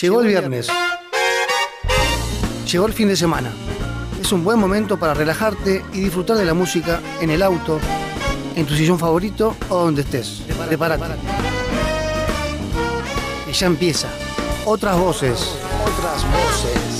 Llegó el viernes. Llegó el fin de semana. Es un buen momento para relajarte y disfrutar de la música en el auto, en tu sillón favorito o donde estés. Prepárate. Que ya empieza. Otras voces. Otras voces.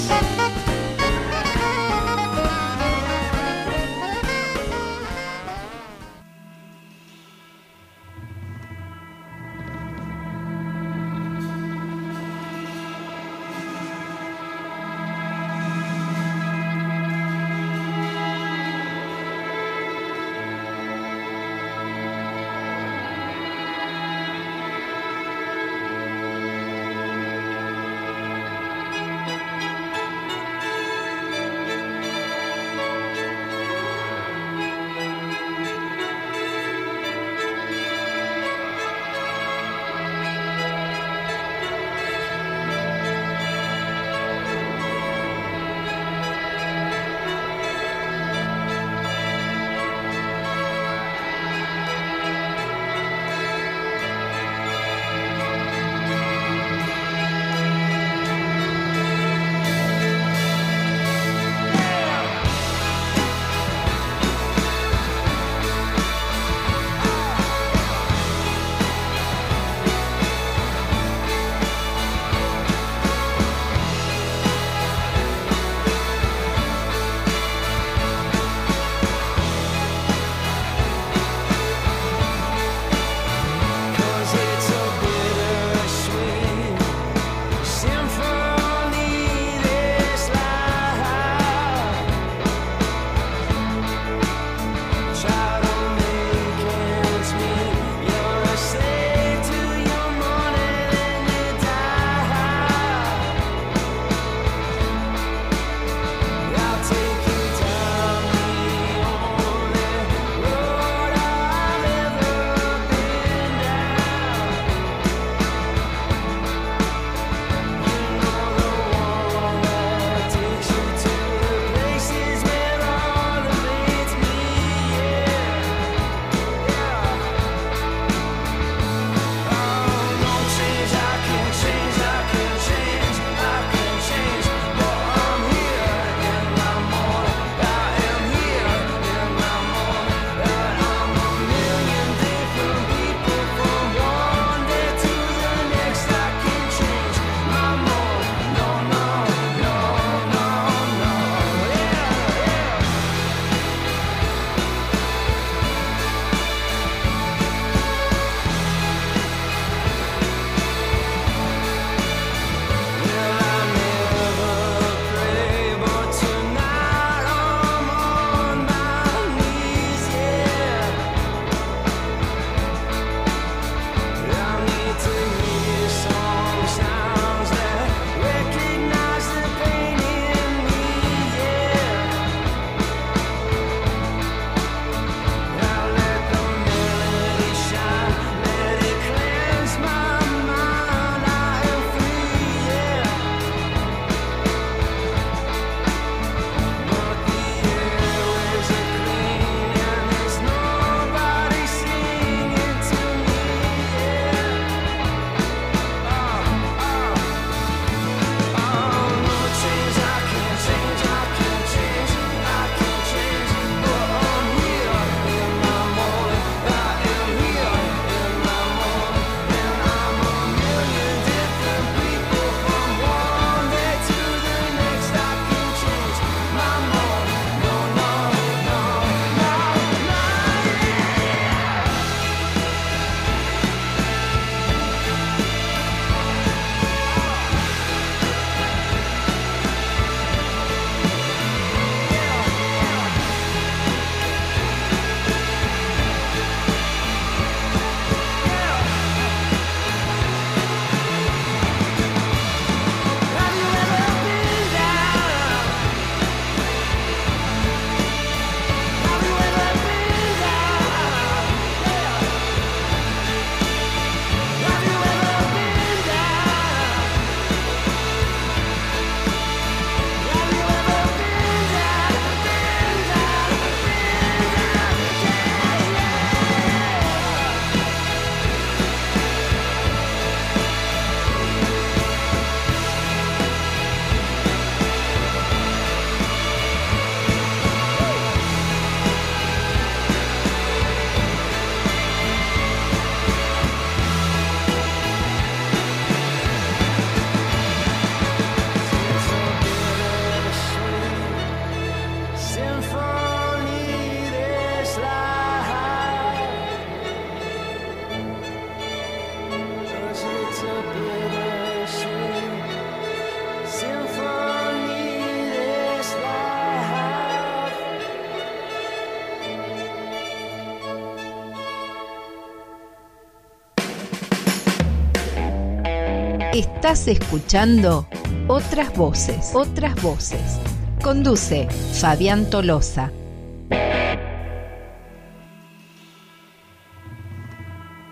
Estás escuchando Otras Voces, Otras Voces. Conduce Fabián Tolosa.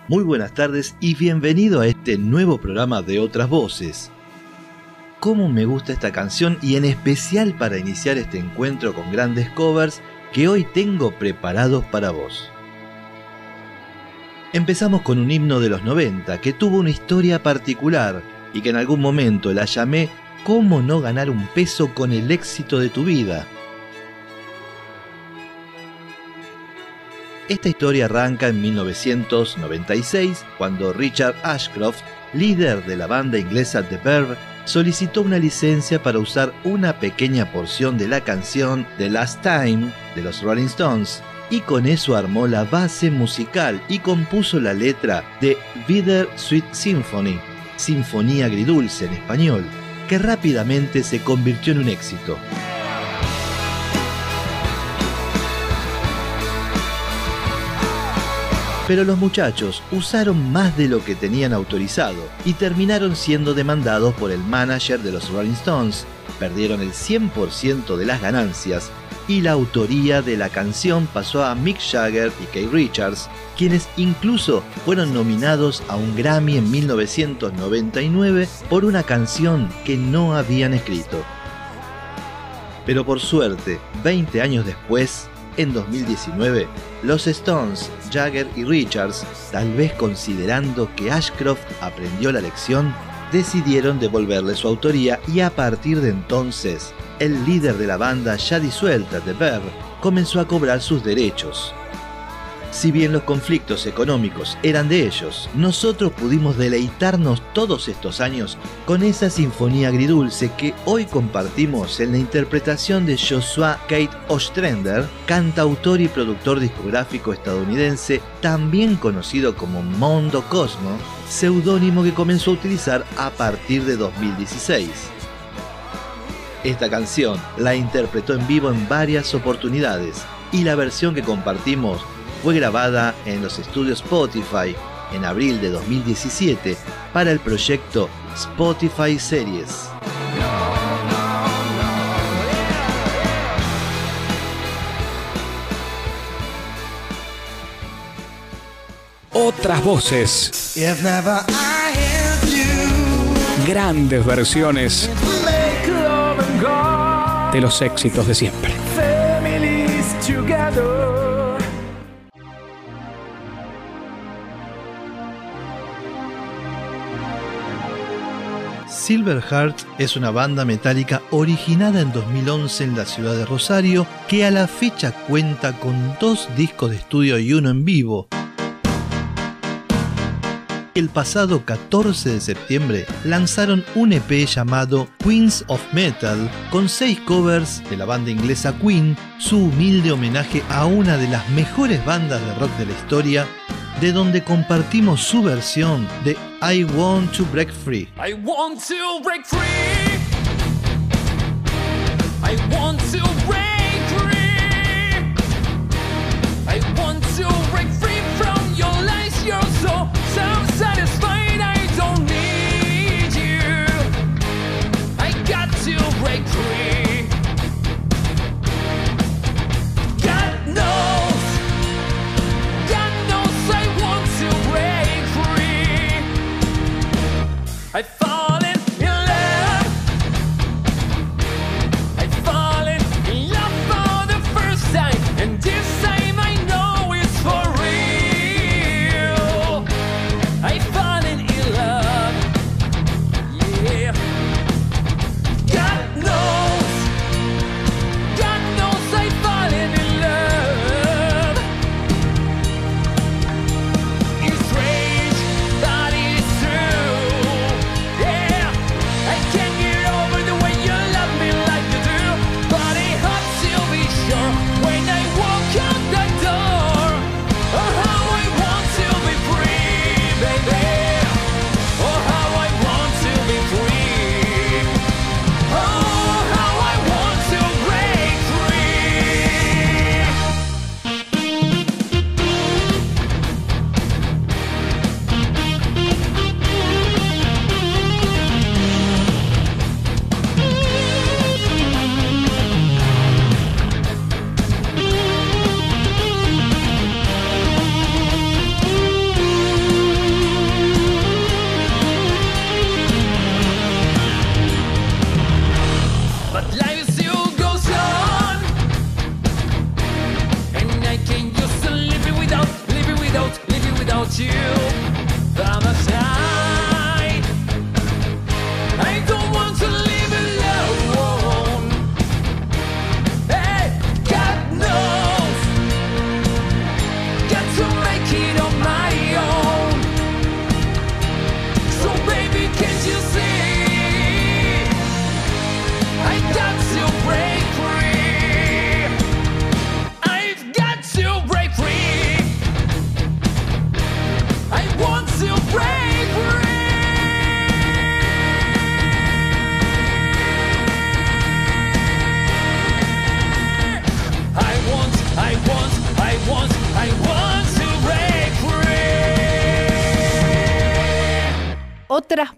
Muy buenas tardes y bienvenido a este nuevo programa de Otras Voces. Cómo me gusta esta canción y en especial para iniciar este encuentro con grandes covers que hoy tengo preparados para vos. Empezamos con un himno de los 90 que tuvo una historia particular y que en algún momento la llamé ¿Cómo no ganar un peso con el éxito de tu vida? Esta historia arranca en 1996 cuando Richard Ashcroft, líder de la banda inglesa The Verve, solicitó una licencia para usar una pequeña porción de la canción The Last Time de los Rolling Stones y con eso armó la base musical y compuso la letra de Bitter Sweet Symphony, Sinfonía Agridulce en español, que rápidamente se convirtió en un éxito. Pero los muchachos usaron más de lo que tenían autorizado y terminaron siendo demandados por el manager de los Rolling Stones. Perdieron el 100% de las ganancias y la autoría de la canción pasó a Mick Jagger y Kate Richards, quienes incluso fueron nominados a un Grammy en 1999 por una canción que no habían escrito. Pero por suerte, 20 años después, en 2019, los Stones, Jagger y Richards, tal vez considerando que Ashcroft aprendió la lección, decidieron devolverle su autoría y a partir de entonces el líder de la banda ya disuelta, de Verve, comenzó a cobrar sus derechos. Si bien los conflictos económicos eran de ellos, nosotros pudimos deleitarnos todos estos años con esa sinfonía agridulce que hoy compartimos en la interpretación de Joshua Kate Ostrander, cantautor y productor discográfico estadounidense, también conocido como Mondo Cosmo, seudónimo que comenzó a utilizar a partir de 2016. Esta canción la interpretó en vivo en varias oportunidades y la versión que compartimos fue grabada en los estudios Spotify en abril de 2017 para el proyecto Spotify Series. Otras voces. Grandes versiones de los éxitos de siempre. Silverheart es una banda metálica originada en 2011 en la ciudad de Rosario que a la fecha cuenta con dos discos de estudio y uno en vivo, el pasado 14 de septiembre lanzaron un EP llamado Queens of Metal con seis covers de la banda inglesa Queen, su humilde homenaje a una de las mejores bandas de rock de la historia, de donde compartimos su versión de I Want to Break Free. I want to break free. I want to break free. I want to break free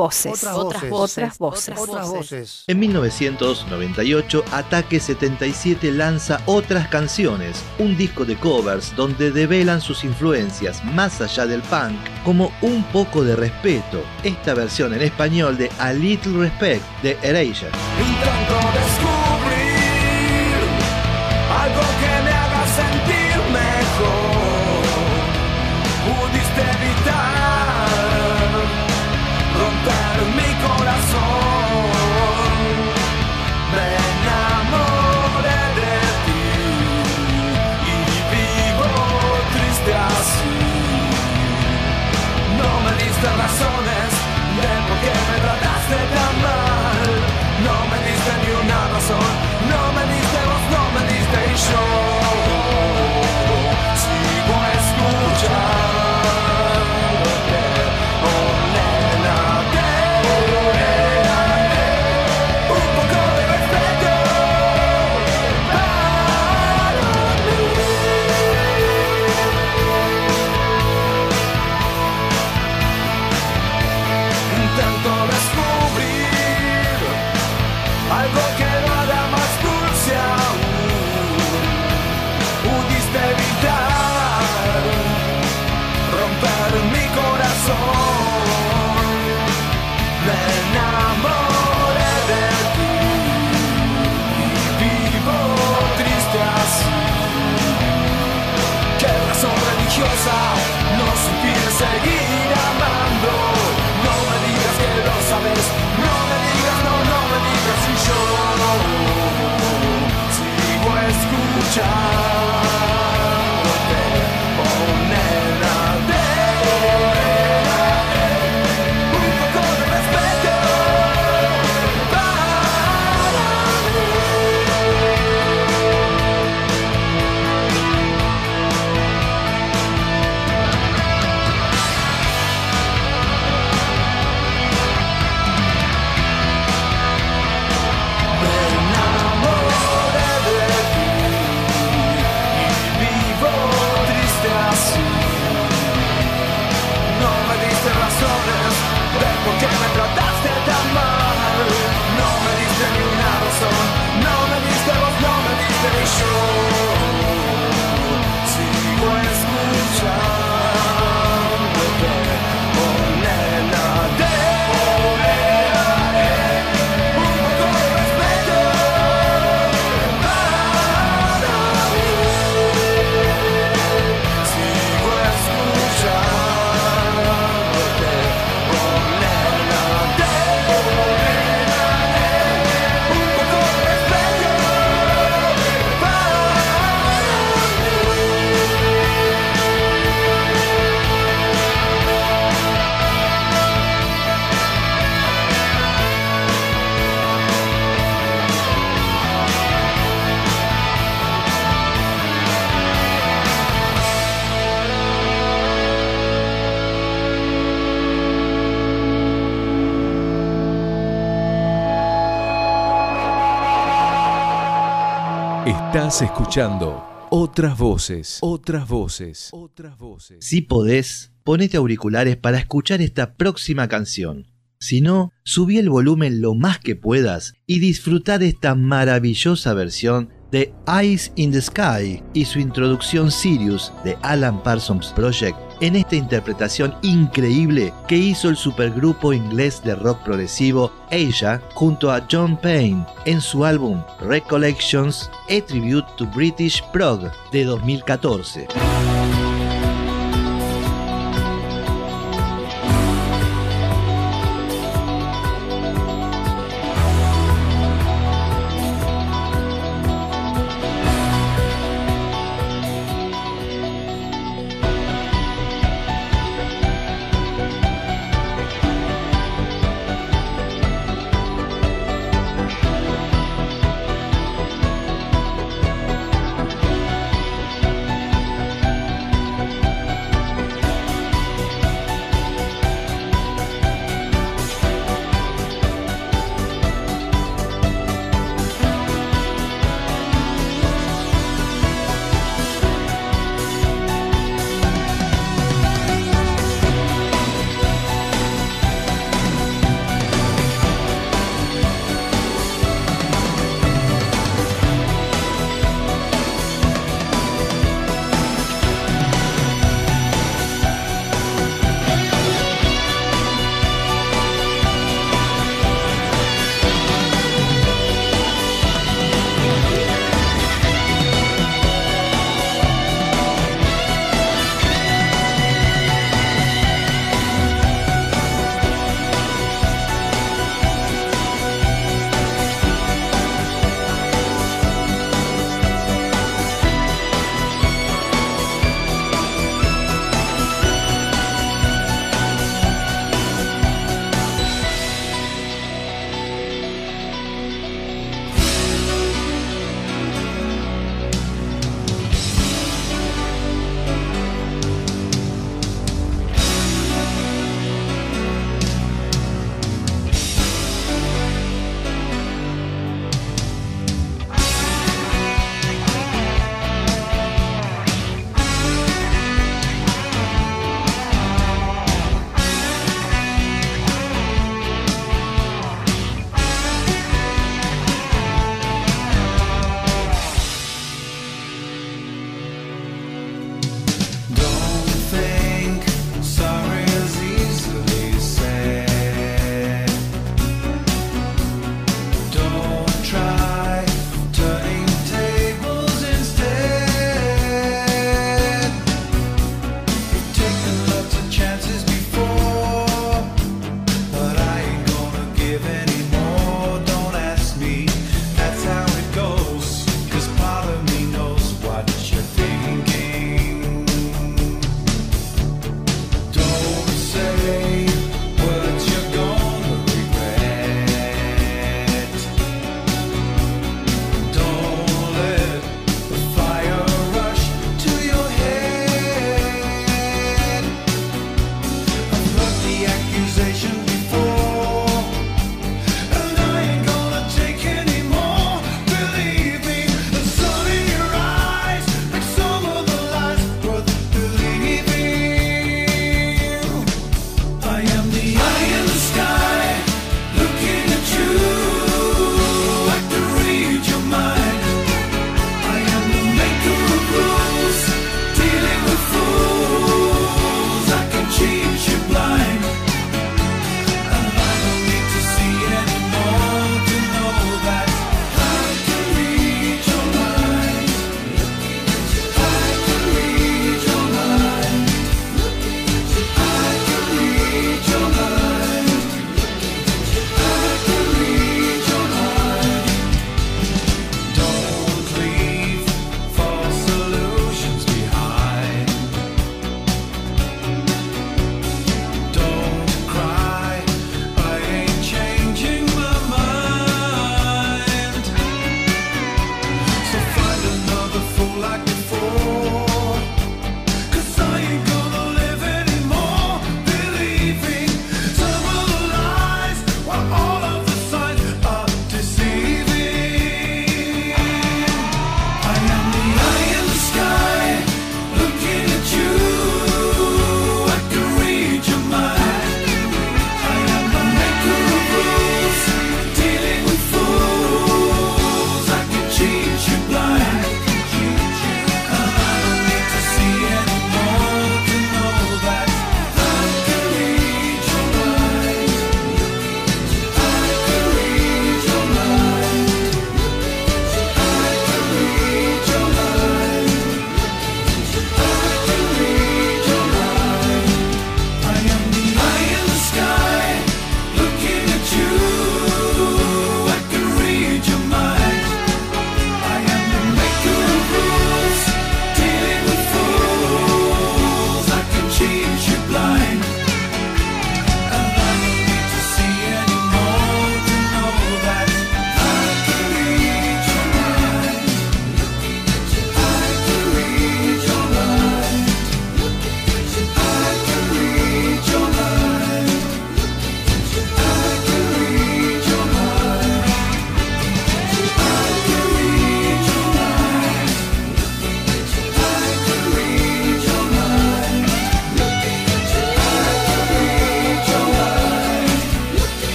voces. Otras Otras voces. voces. Otras voces. En 1998, Ataque 77 lanza Otras Canciones, un disco de covers donde develan sus influencias más allá del punk, como Un poco de respeto, esta versión en español de A Little Respect de Erasure. Estás escuchando otras voces, otras voces, otras voces. Si podés, ponete auriculares para escuchar esta próxima canción. Si no, subí el volumen lo más que puedas y disfruta de esta maravillosa versión de Eyes in the Sky y su introducción Sirius de Alan Parsons Project en esta interpretación increíble que hizo el supergrupo inglés de rock progresivo Asia junto a John Payne en su álbum Recollections A Tribute to British Prog de 2014.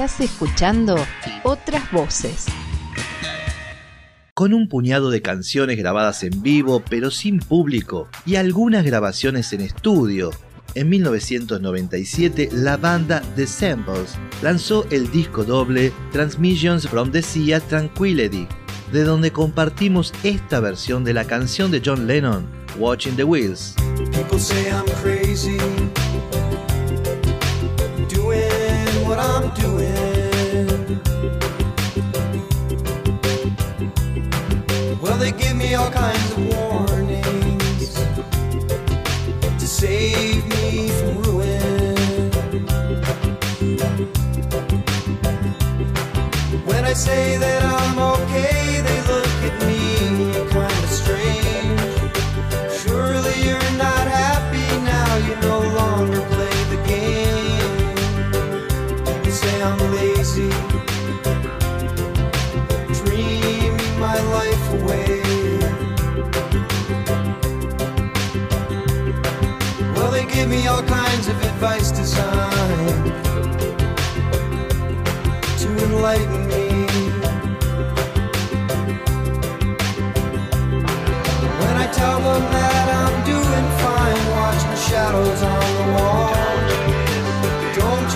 Estás escuchando otras voces. Con un puñado de canciones grabadas en vivo pero sin público y algunas grabaciones en estudio, en 1997 la banda The Samples lanzó el disco doble Transmissions from the Sea Tranquility, de donde compartimos esta versión de la canción de John Lennon, Watching the Wheels. People say I'm crazy, doing. Well, they give me all kinds of warnings to save me from ruin. When I say that I'm okay,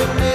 the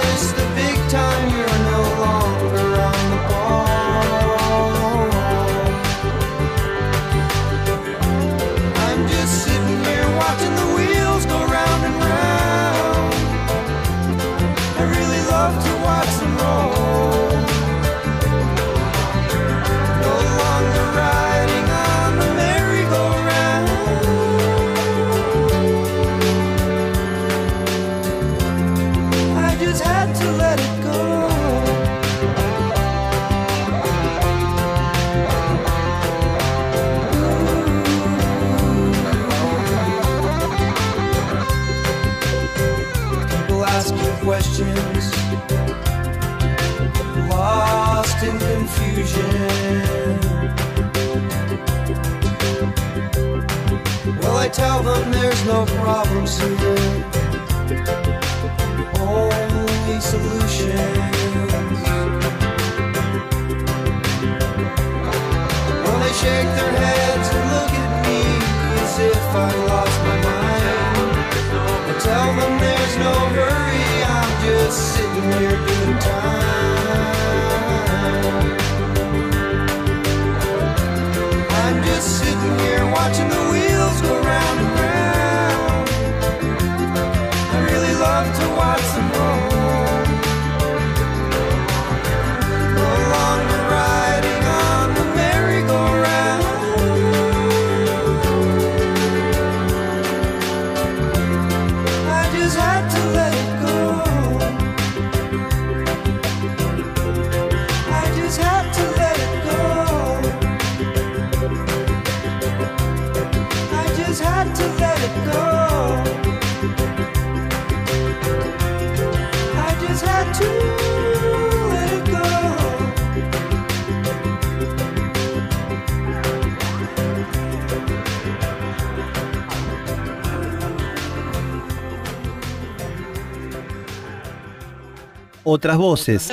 Otras voces.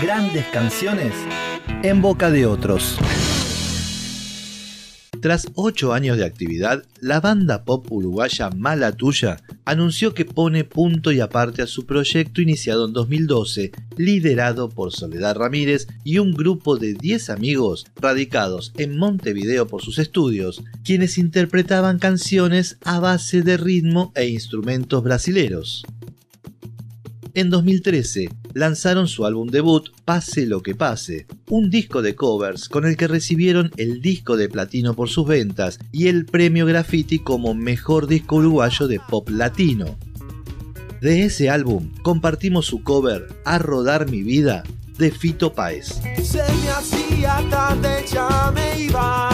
Grandes canciones en boca de otros. Tras ocho años de actividad, la banda pop uruguaya Mala Tuya anunció que pone punto y aparte a su proyecto iniciado en 2012, liderado por Soledad Ramírez y un grupo de 10 amigos radicados en Montevideo por sus estudios, quienes interpretaban canciones a base de ritmo e instrumentos brasileros. En 2013 lanzaron su álbum debut Pase lo que pase, un disco de covers con el que recibieron el disco de platino por sus ventas y el premio Graffiti como mejor disco uruguayo de pop latino. De ese álbum compartimos su cover A Rodar mi vida de Fito Páez. Se me hacía tarde, ya me iba.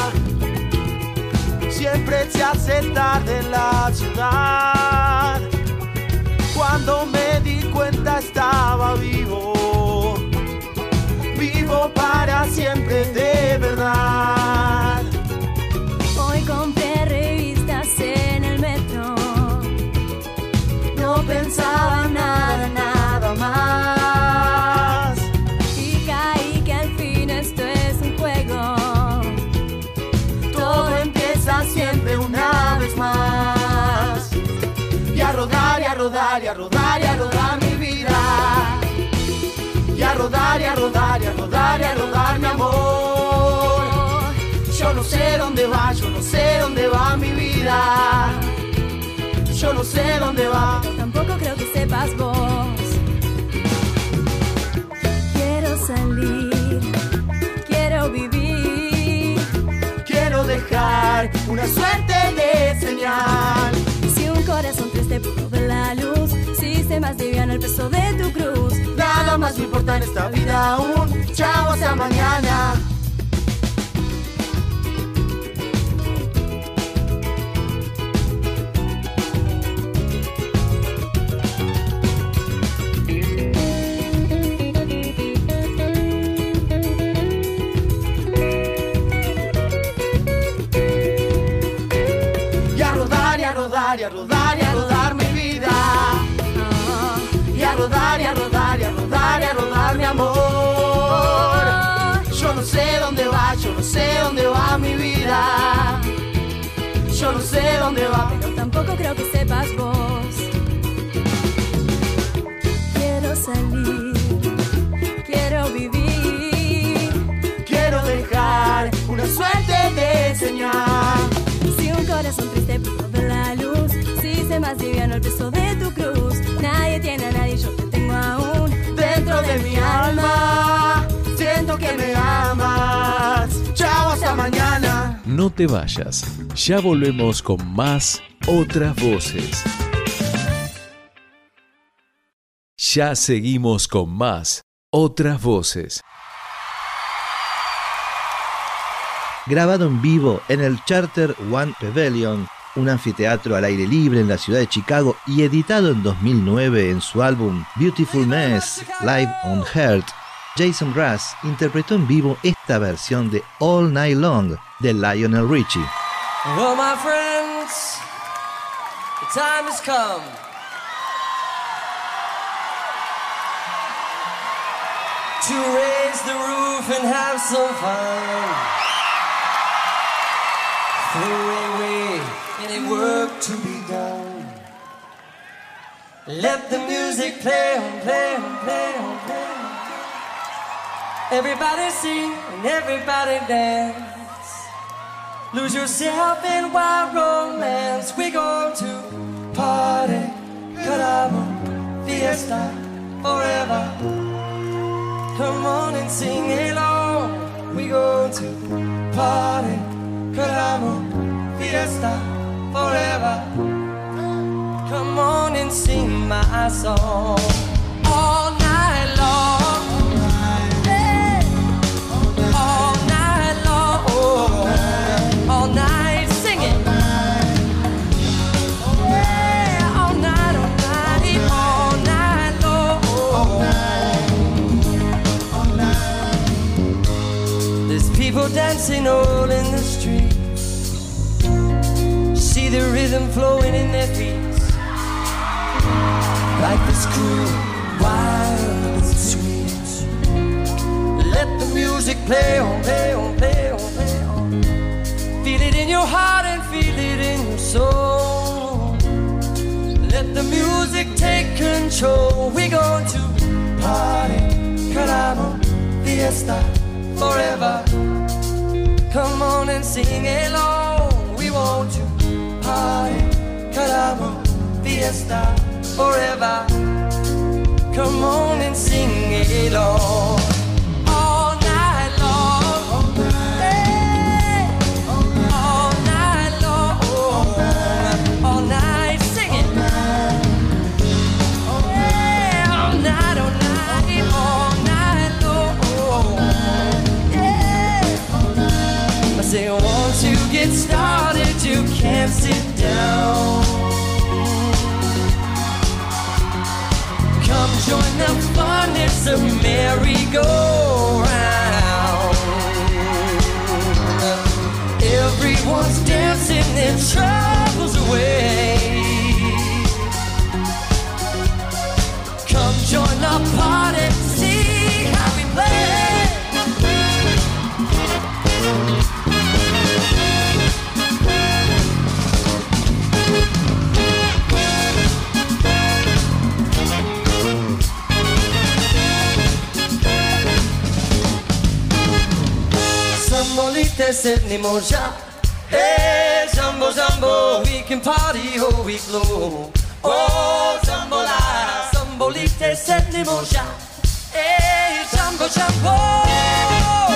Siempre se hace tarde en la ciudad. Cuando me cuenta estaba vivo. Vivo para siempre de verdad. Rodar y a rodar y a rodar y a rodar mi amor. Yo no sé dónde va, yo no sé dónde va mi vida. Yo no sé dónde va. Tampoco creo que sepas vos. Quiero salir, quiero vivir. Quiero dejar una suerte de señal. Si un corazón triste pudo ver la luz, más liviano el peso de tu cruz. Nada más me importa en esta vida aún. Chao, hasta mañana. Rodar y a rodar y a rodar rodar y a rodar y a rodar y a rodar mi amor. Yo no sé dónde va, yo no sé dónde va mi vida. Yo no sé dónde va. Pero tampoco creo que sepas vos. Quiero salir, quiero vivir. Quiero dejar una suerte de señal. Si un corazón triste pudo ver la luz, si se más liviano el peso de tu cruz. Nadie tiene de mi alma, siento que me amas. Chao, hasta mañana. No te vayas, ya volvemos con más otras voces. Ya seguimos con más otras voces. grabado en vivo en el Charter One Pavilion, un anfiteatro al aire libre en la ciudad de Chicago y editado en 2009 en su álbum Beautiful Mess Live on Heart. Jason Brass interpretó en vivo esta versión de All Night Long de Lionel Richie. Well, my friends, the time has come. Work to be done. Let the music play on, play on, play on, play on. Everybody sing and everybody dance. Lose yourself in wild romance. We go to party, caramo, fiesta, forever. Come on and sing along. We go to party, caramo, fiesta, forever. Come on and sing my song all night long. Hey. All night long, See the rhythm flowing in their feet. Like this cool, wild and sweet. Let the music play on, play on, play on, play on. Feel it in your heart and feel it in your soul. Let the music take control. We're going to party, caramo, fiesta, forever. Come on and sing along. We want to party, caramo, fiesta, forever. Come on and sing along. All Come join the fun, it's a merry-go-round. Everyone's dancing their troubles away. This anymore. Jump, hey, jumbo, jumbo, we can party oh, all week long. Oh, jumbo la, jumbo this anymore. Jump, hey, jumbo, jumbo.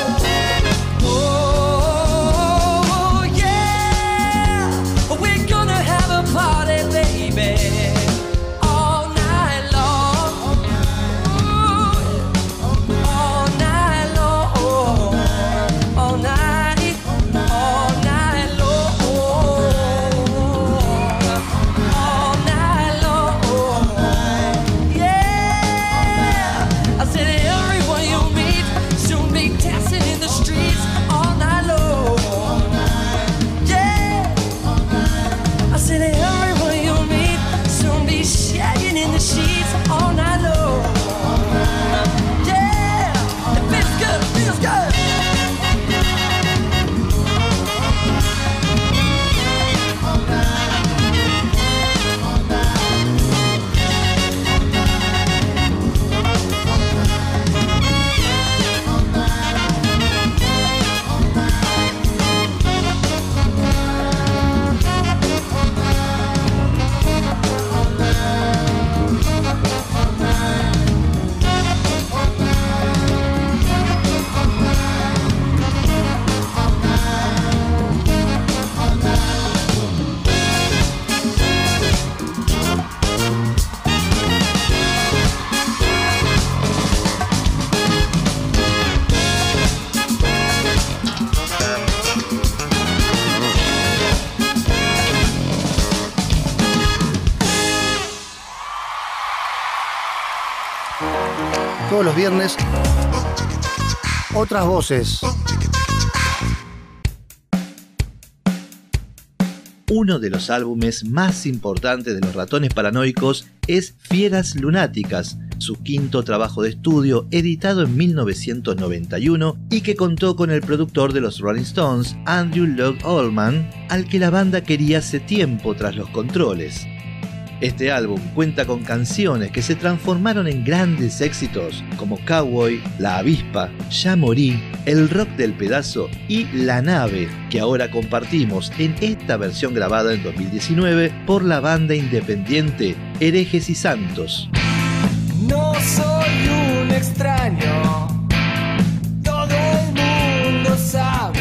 Otras voces. Uno de los álbumes más importantes de los ratones paranoicos es Fieras Lunáticas, su quinto trabajo de estudio editado en 1991 y que contó con el productor de los Rolling Stones, Andrew Lloyd Allman, al que la banda quería hace tiempo tras los controles. Este álbum cuenta con canciones que se transformaron en grandes éxitos como Cowboy, La Avispa, Ya Morí, El Rock del Pedazo y La Nave, que ahora compartimos en esta versión grabada en 2019 por la banda independiente Herejes y Santos. No soy un extraño, todo el mundo sabe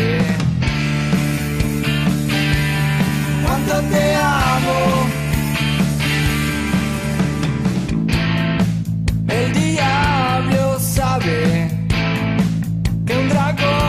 que un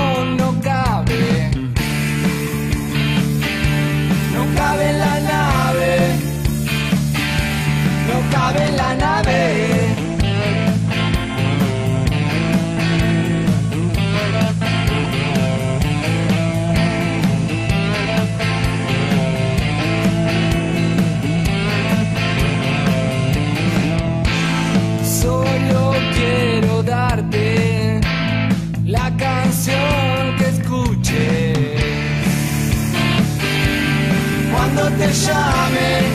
cuando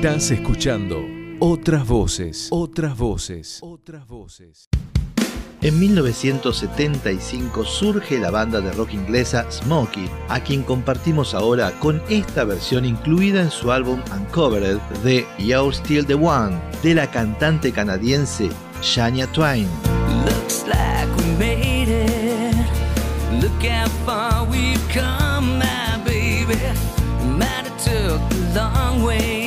Estás escuchando otras voces, otras voces, otras voces. En 1975 surge la banda de rock inglesa Smokey, a quien compartimos ahora con esta versión incluida en su álbum Uncovered de You're Still the One, de la cantante canadiense Shania Twain. Looks like we made it. Look how far we've come, my baby. Might have took a long way.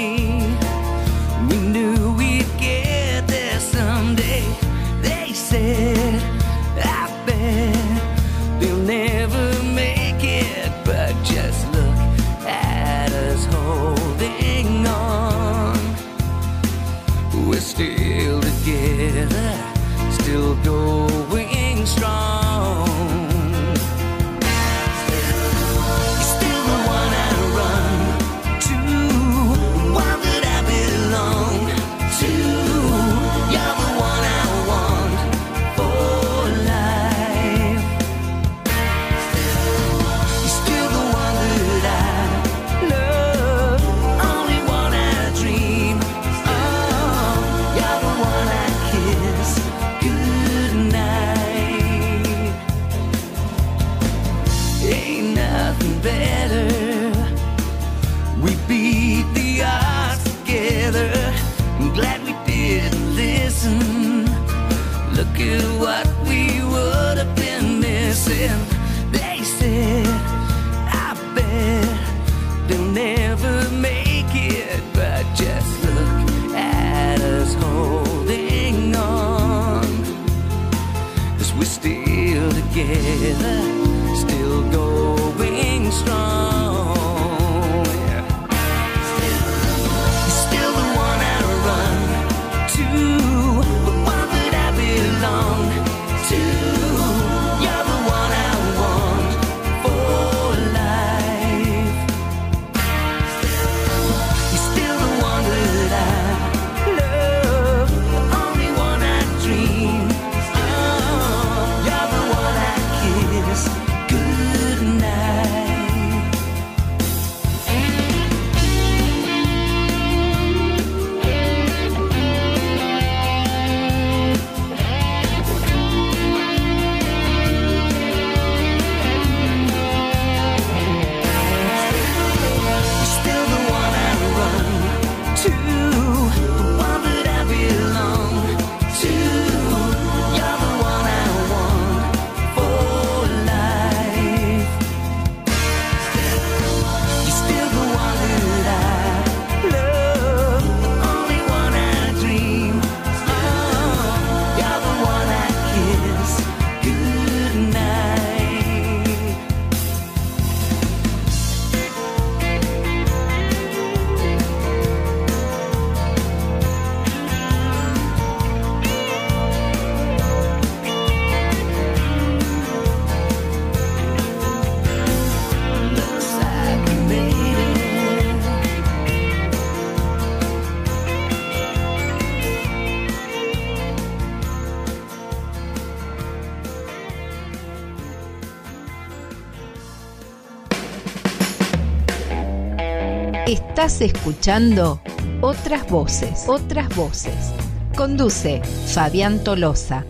Estás escuchando otras voces, otras voces. Conduce Fabián Tolosa.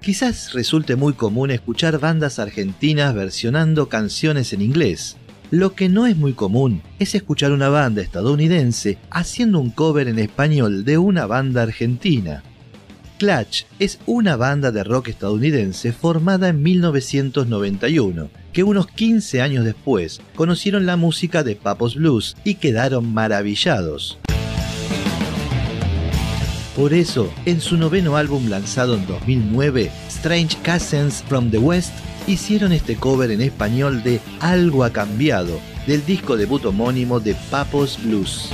Quizás resulte muy común escuchar bandas argentinas versionando canciones en inglés. Lo que no es muy común es escuchar una banda estadounidense haciendo un cover en español de una banda argentina. Clutch es una banda de rock estadounidense formada en 1991, que unos 15 años después conocieron la música de Papos Blues y quedaron maravillados. Por eso, en su noveno álbum lanzado en 2009, Strange Cousins from the West, hicieron este cover en español de Algo ha cambiado, del disco debut homónimo de Papos Blues.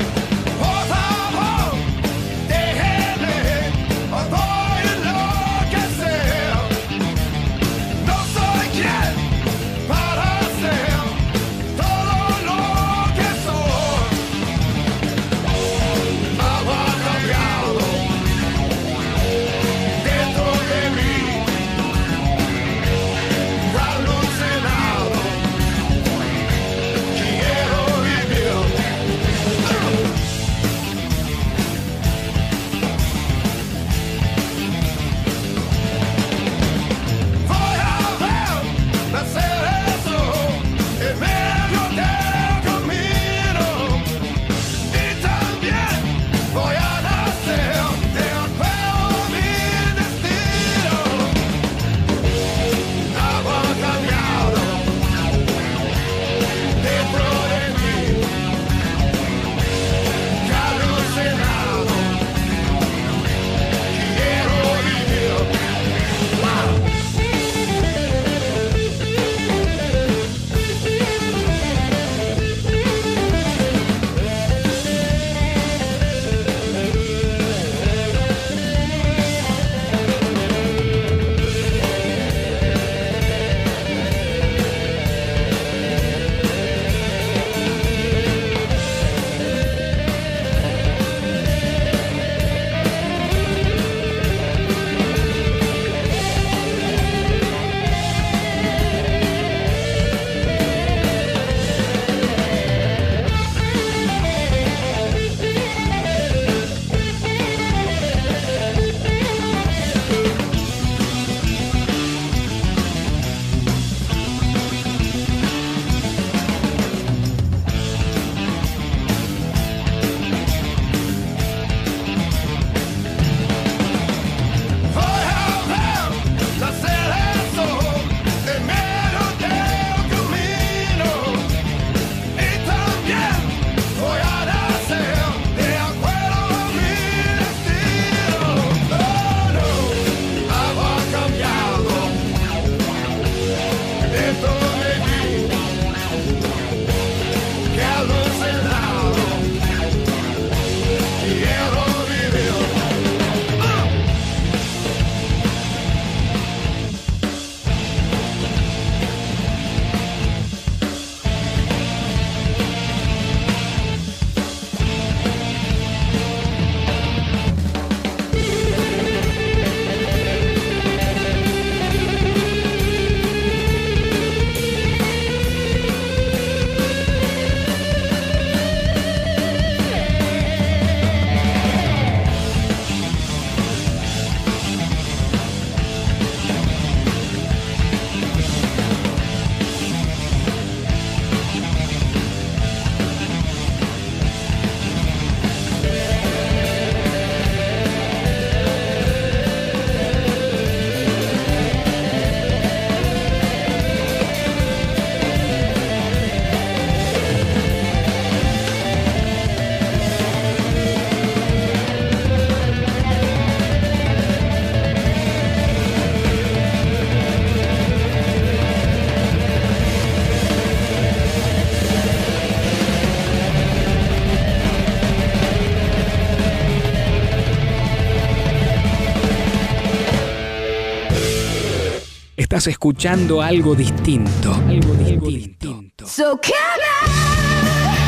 estás escuchando algo distinto. Algo, distinto.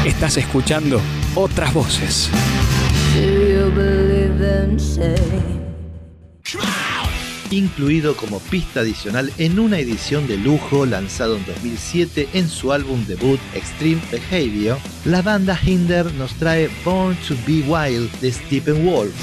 Estás escuchando otras voces. Incluido como pista adicional en una edición de lujo lanzado en 2007 en su álbum debut Extreme Behavior, la banda Hinder nos trae Born to Be Wild de Stephen Wolf.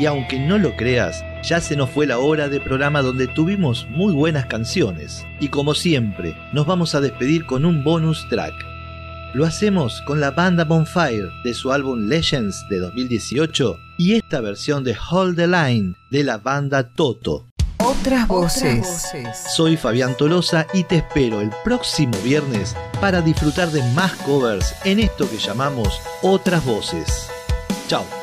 Y aunque no lo creas, ya se nos fue la hora de programa donde tuvimos muy buenas canciones. Y como siempre, nos vamos a despedir con un bonus track. Lo hacemos con la banda Bonfire de su álbum Legends de 2018 y esta versión de Hold the Line de la banda Toto. Otras voces. Soy Fabián Tolosa y te espero el próximo viernes para disfrutar de más covers en esto que llamamos Otras voces. Chao.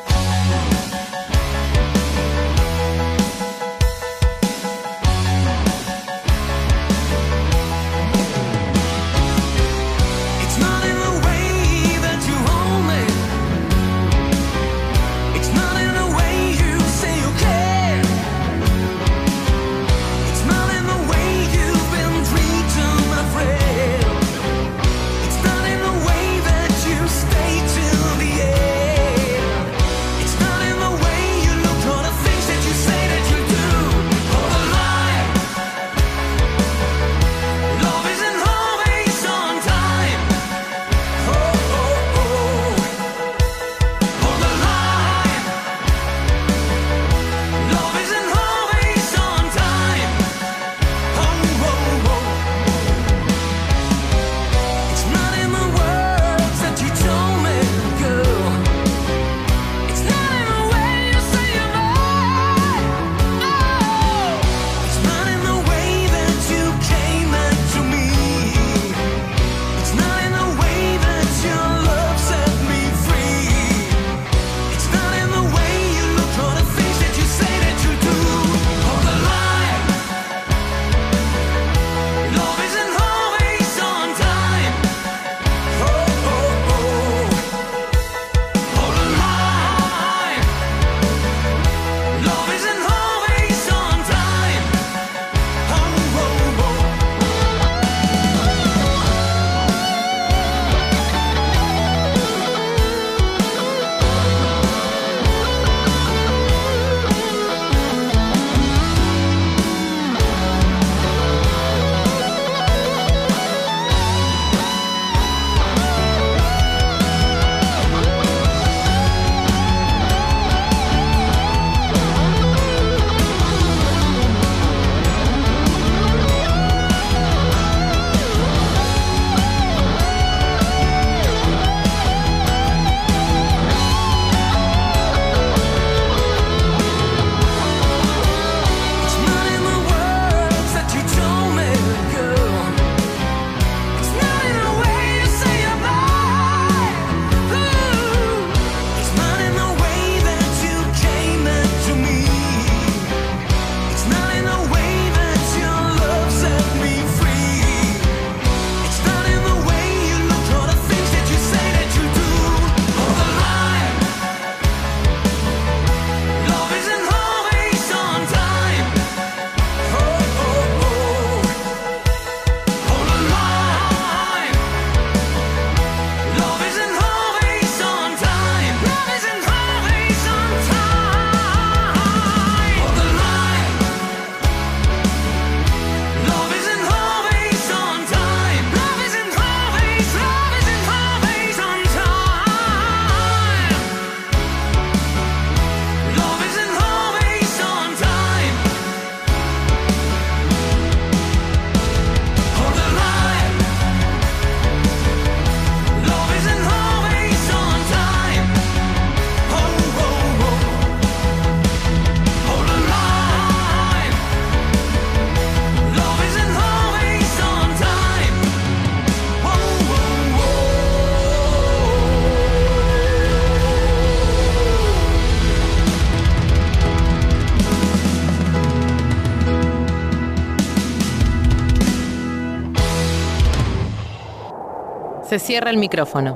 Se cierra el micrófono.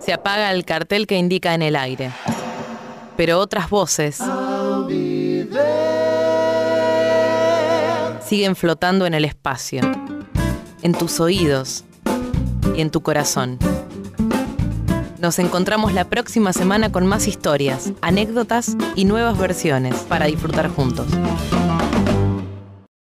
Se apaga el cartel que indica en el aire. Pero otras voces siguen flotando en el espacio, en tus oídos y en tu corazón. Nos encontramos la próxima semana con más historias, anécdotas y nuevas versiones para disfrutar juntos.